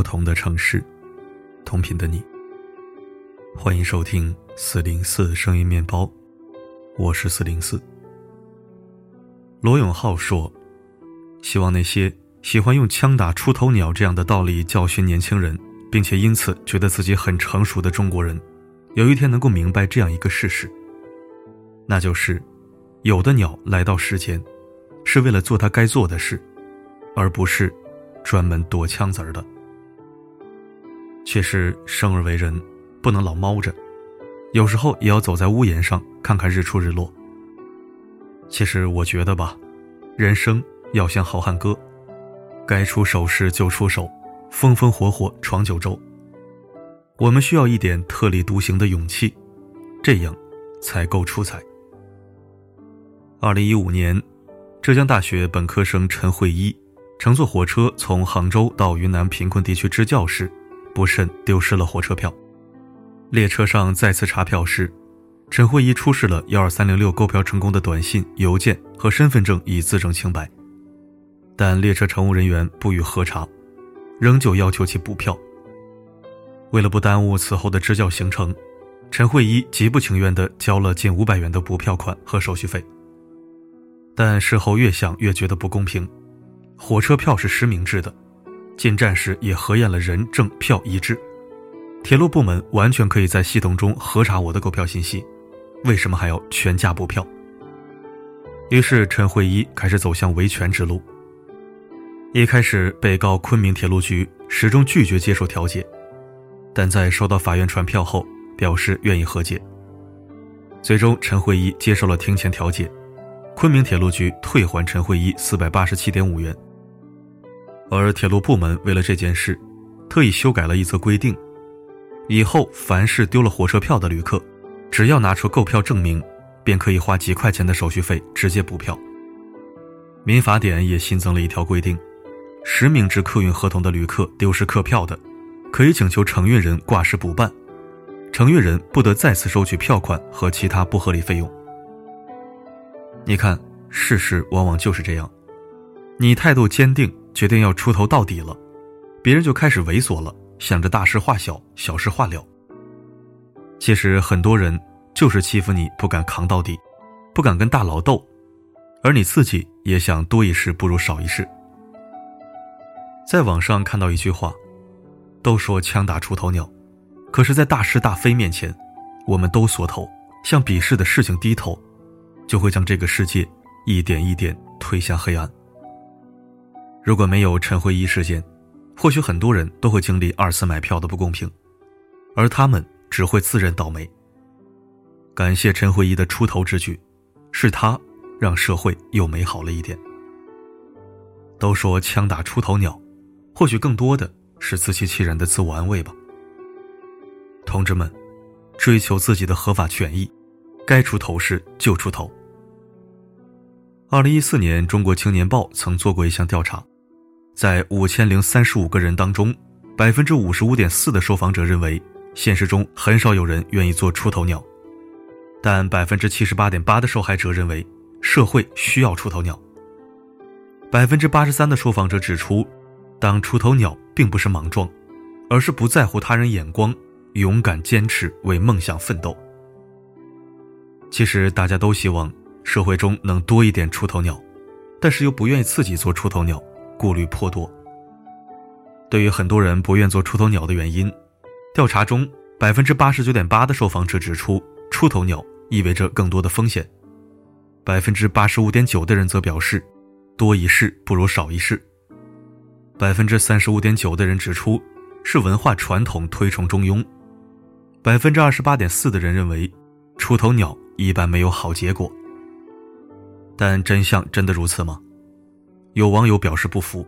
不同的城市，同频的你。欢迎收听四零四声音面包，我是四零四。罗永浩说：“希望那些喜欢用枪打出头鸟这样的道理教训年轻人，并且因此觉得自己很成熟的中国人，有一天能够明白这样一个事实，那就是，有的鸟来到世间，是为了做它该做的事，而不是。”专门躲枪子儿的，却是生而为人，不能老猫着，有时候也要走在屋檐上看看日出日落。其实我觉得吧，人生要像好汉歌，该出手时就出手，风风火火闯九州。我们需要一点特立独行的勇气，这样才够出彩。二零一五年，浙江大学本科生陈慧一。乘坐火车从杭州到云南贫困地区支教时，不慎丢失了火车票。列车上再次查票时，陈慧一出示了幺二三零六购票成功的短信、邮件和身份证以自证清白，但列车乘务人员不予核查，仍旧要求其补票。为了不耽误此后的支教行程，陈慧一极不情愿地交了近五百元的补票款和手续费。但事后越想越觉得不公平。火车票是实名制的，进站时也核验了人证票一致，铁路部门完全可以在系统中核查我的购票信息，为什么还要全价补票？于是陈慧一开始走向维权之路。一开始，被告昆明铁路局始终拒绝接受调解，但在收到法院传票后，表示愿意和解。最终，陈慧一接受了庭前调解，昆明铁路局退还陈慧一四百八十七点五元。而铁路部门为了这件事，特意修改了一则规定：以后凡是丢了火车票的旅客，只要拿出购票证明，便可以花几块钱的手续费直接补票。民法典也新增了一条规定：实名制客运合同的旅客丢失客票的，可以请求承运人挂失补办，承运人不得再次收取票款和其他不合理费用。你看，事实往往就是这样，你态度坚定。决定要出头到底了，别人就开始猥琐了，想着大事化小，小事化了。其实很多人就是欺负你不敢扛到底，不敢跟大佬斗，而你自己也想多一事不如少一事。在网上看到一句话，都说枪打出头鸟，可是，在大是大非面前，我们都缩头，向鄙视的事情低头，就会将这个世界一点一点推向黑暗。如果没有陈慧一事件，或许很多人都会经历二次买票的不公平，而他们只会自认倒霉。感谢陈慧一的出头之举，是他让社会又美好了一点。都说枪打出头鸟，或许更多的是自欺欺人的自我安慰吧。同志们，追求自己的合法权益，该出头时就出头。二零一四年，《中国青年报》曾做过一项调查。在五千零三十五个人当中，百分之五十五点四的受访者认为，现实中很少有人愿意做出头鸟，但百分之七十八点八的受害者认为，社会需要出头鸟。百分之八十三的受访者指出，当出头鸟并不是莽撞，而是不在乎他人眼光，勇敢坚持为梦想奋斗。其实大家都希望社会中能多一点出头鸟，但是又不愿意自己做出头鸟。顾虑颇多。对于很多人不愿做出头鸟的原因，调查中百分之八十九点八的受访者指出，出头鸟意味着更多的风险；百分之八十五点九的人则表示，多一事不如少一事；百分之三十五点九的人指出，是文化传统推崇中庸；百分之二十八点四的人认为，出头鸟一般没有好结果。但真相真的如此吗？有网友表示不服。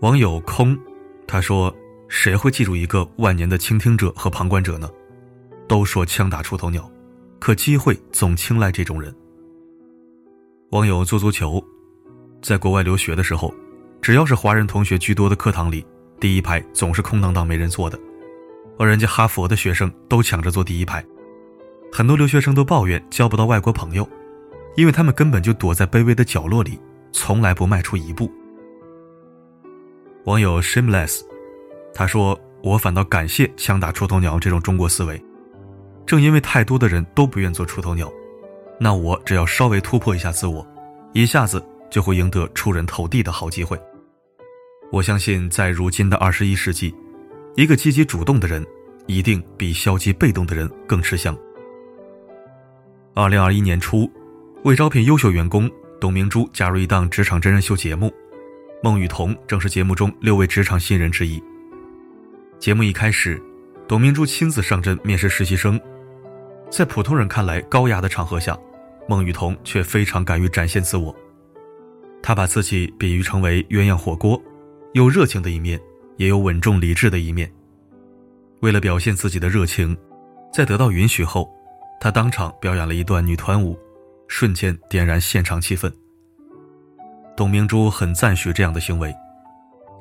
网友空，他说：“谁会记住一个万年的倾听者和旁观者呢？都说枪打出头鸟，可机会总青睐这种人。”网友做足球，在国外留学的时候，只要是华人同学居多的课堂里，第一排总是空荡荡没人坐的，而人家哈佛的学生都抢着坐第一排。很多留学生都抱怨交不到外国朋友，因为他们根本就躲在卑微的角落里。从来不迈出一步。网友 shameless，他说：“我反倒感谢枪打出头鸟这种中国思维，正因为太多的人都不愿做出头鸟，那我只要稍微突破一下自我，一下子就会赢得出人头地的好机会。我相信，在如今的二十一世纪，一个积极主动的人，一定比消极被动的人更吃香。”二零二一年初，为招聘优秀员工，董明珠加入一档职场真人秀节目，孟雨桐正是节目中六位职场新人之一。节目一开始，董明珠亲自上阵面试实习生，在普通人看来高雅的场合下，孟雨桐却非常敢于展现自我。她把自己比喻成为鸳鸯火锅，有热情的一面，也有稳重理智的一面。为了表现自己的热情，在得到允许后。他当场表演了一段女团舞，瞬间点燃现场气氛。董明珠很赞许这样的行为，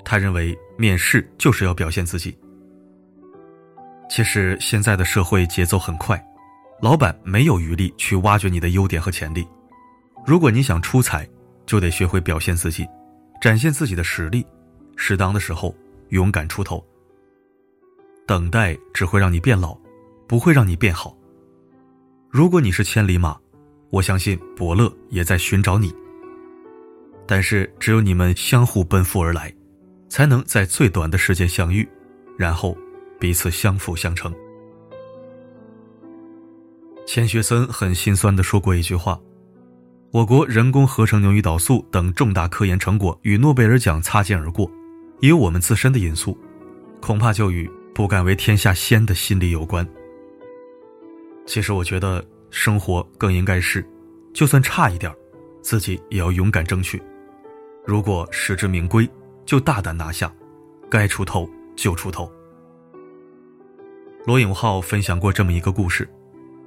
他认为面试就是要表现自己。其实现在的社会节奏很快，老板没有余力去挖掘你的优点和潜力。如果你想出彩，就得学会表现自己，展现自己的实力，适当的时候勇敢出头。等待只会让你变老，不会让你变好。如果你是千里马，我相信伯乐也在寻找你。但是只有你们相互奔赴而来，才能在最短的时间相遇，然后彼此相辅相成。钱学森很心酸地说过一句话：“我国人工合成牛胰岛素等重大科研成果与诺贝尔奖擦肩而过，也有我们自身的因素，恐怕就与不敢为天下先的心理有关。”其实我觉得生活更应该是，就算差一点自己也要勇敢争取。如果实至名归，就大胆拿下，该出头就出头。罗永浩分享过这么一个故事：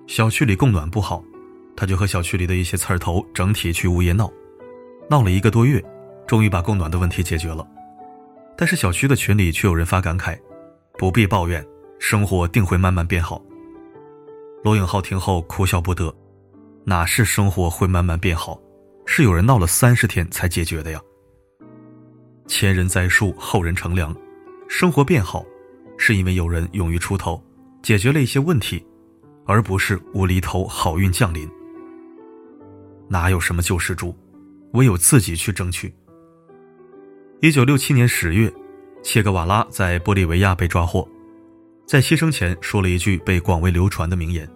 小区里供暖不好，他就和小区里的一些刺儿头整体去物业闹，闹了一个多月，终于把供暖的问题解决了。但是小区的群里却有人发感慨：不必抱怨，生活定会慢慢变好。罗永浩听后哭笑不得，哪是生活会慢慢变好，是有人闹了三十天才解决的呀。前人栽树，后人乘凉，生活变好，是因为有人勇于出头，解决了一些问题，而不是无厘头好运降临。哪有什么救世主，唯有自己去争取。一九六七年十月，切格瓦拉在玻利维亚被抓获。在牺牲前说了一句被广为流传的名言：“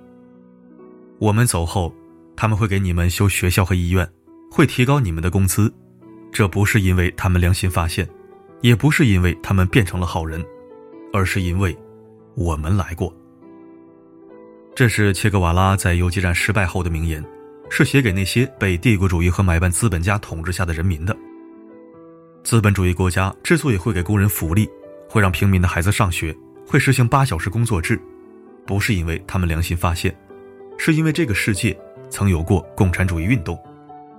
我们走后，他们会给你们修学校和医院，会提高你们的工资。这不是因为他们良心发现，也不是因为他们变成了好人，而是因为我们来过。”这是切格瓦拉在游击战失败后的名言，是写给那些被帝国主义和买办资本家统治下的人民的。资本主义国家之所以会给工人福利，会让平民的孩子上学。会实行八小时工作制，不是因为他们良心发现，是因为这个世界曾有过共产主义运动，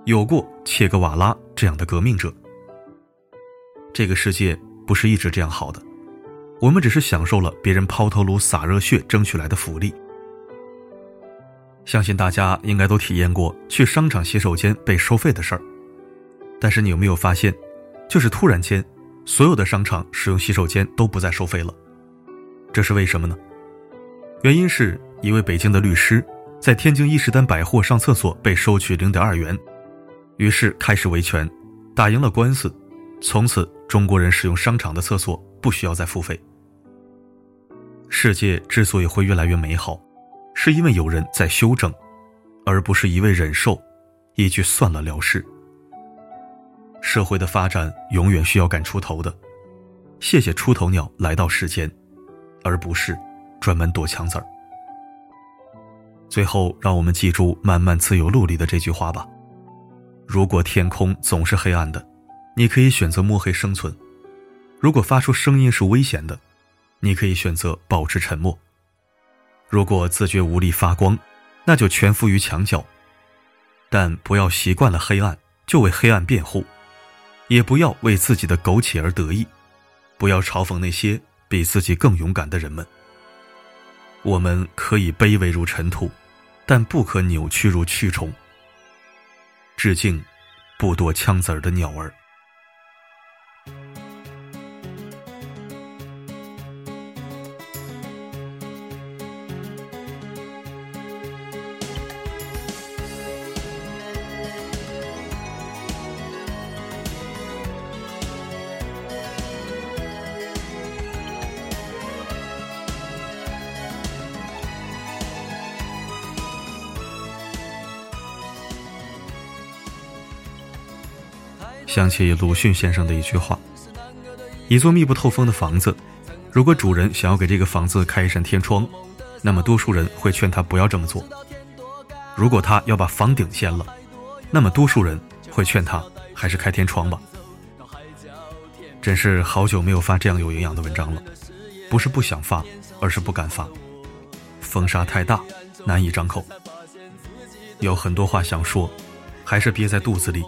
有过切格瓦拉这样的革命者。这个世界不是一直这样好的，我们只是享受了别人抛头颅洒热血争取来的福利。相信大家应该都体验过去商场洗手间被收费的事儿，但是你有没有发现，就是突然间，所有的商场使用洗手间都不再收费了。这是为什么呢？原因是一位北京的律师在天津伊势丹百货上厕所被收取零点二元，于是开始维权，打赢了官司，从此中国人使用商场的厕所不需要再付费。世界之所以会越来越美好，是因为有人在修正，而不是一味忍受，一句算了了事。社会的发展永远需要敢出头的，谢谢出头鸟来到世间。而不是专门躲枪子儿。最后，让我们记住《漫漫自由路》里的这句话吧：如果天空总是黑暗的，你可以选择摸黑生存；如果发出声音是危险的，你可以选择保持沉默；如果自觉无力发光，那就蜷伏于墙角。但不要习惯了黑暗就为黑暗辩护，也不要为自己的苟且而得意，不要嘲讽那些。比自己更勇敢的人们，我们可以卑微如尘土，但不可扭曲如蛆虫。致敬，不躲枪子儿的鸟儿。想起鲁迅先生的一句话：一座密不透风的房子，如果主人想要给这个房子开一扇天窗，那么多数人会劝他不要这么做；如果他要把房顶掀了，那么多数人会劝他还是开天窗吧。真是好久没有发这样有营养的文章了，不是不想发，而是不敢发。风沙太大，难以张口。有很多话想说，还是憋在肚子里，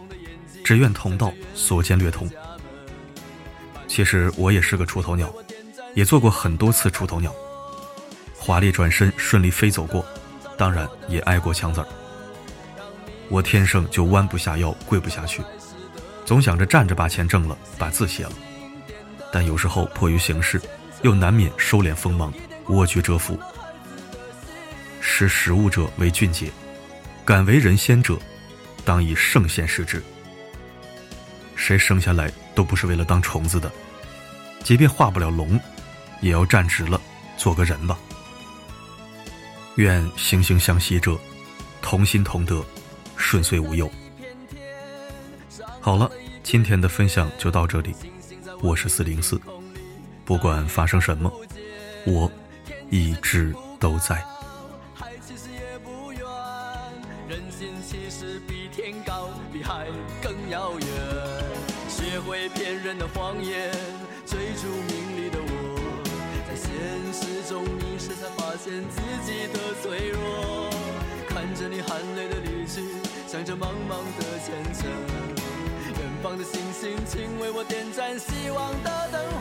只愿同道所见略同。其实我也是个出头鸟，也做过很多次出头鸟，华丽转身，顺利飞走过，当然也挨过枪子儿。我天生就弯不下腰，跪不下去。总想着站着把钱挣了，把字写了，但有时候迫于形势，又难免收敛锋芒，蜗居蛰伏。识时务者为俊杰，敢为人先者，当以圣贤视之。谁生下来都不是为了当虫子的，即便化不了龙，也要站直了，做个人吧。愿惺惺相惜者，同心同德，顺遂无忧。好了，今天的分享就到这里。我是四零四，不管发生什么，我一直都在。人心其实比天高，比海更遥远。被骗人的谎言，追逐名利的我，在现实中迷失，才发现自己的脆弱。看着你含泪的离去，想着茫茫的前程。远方的星星，请为我点盏希望的灯火。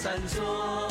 三座，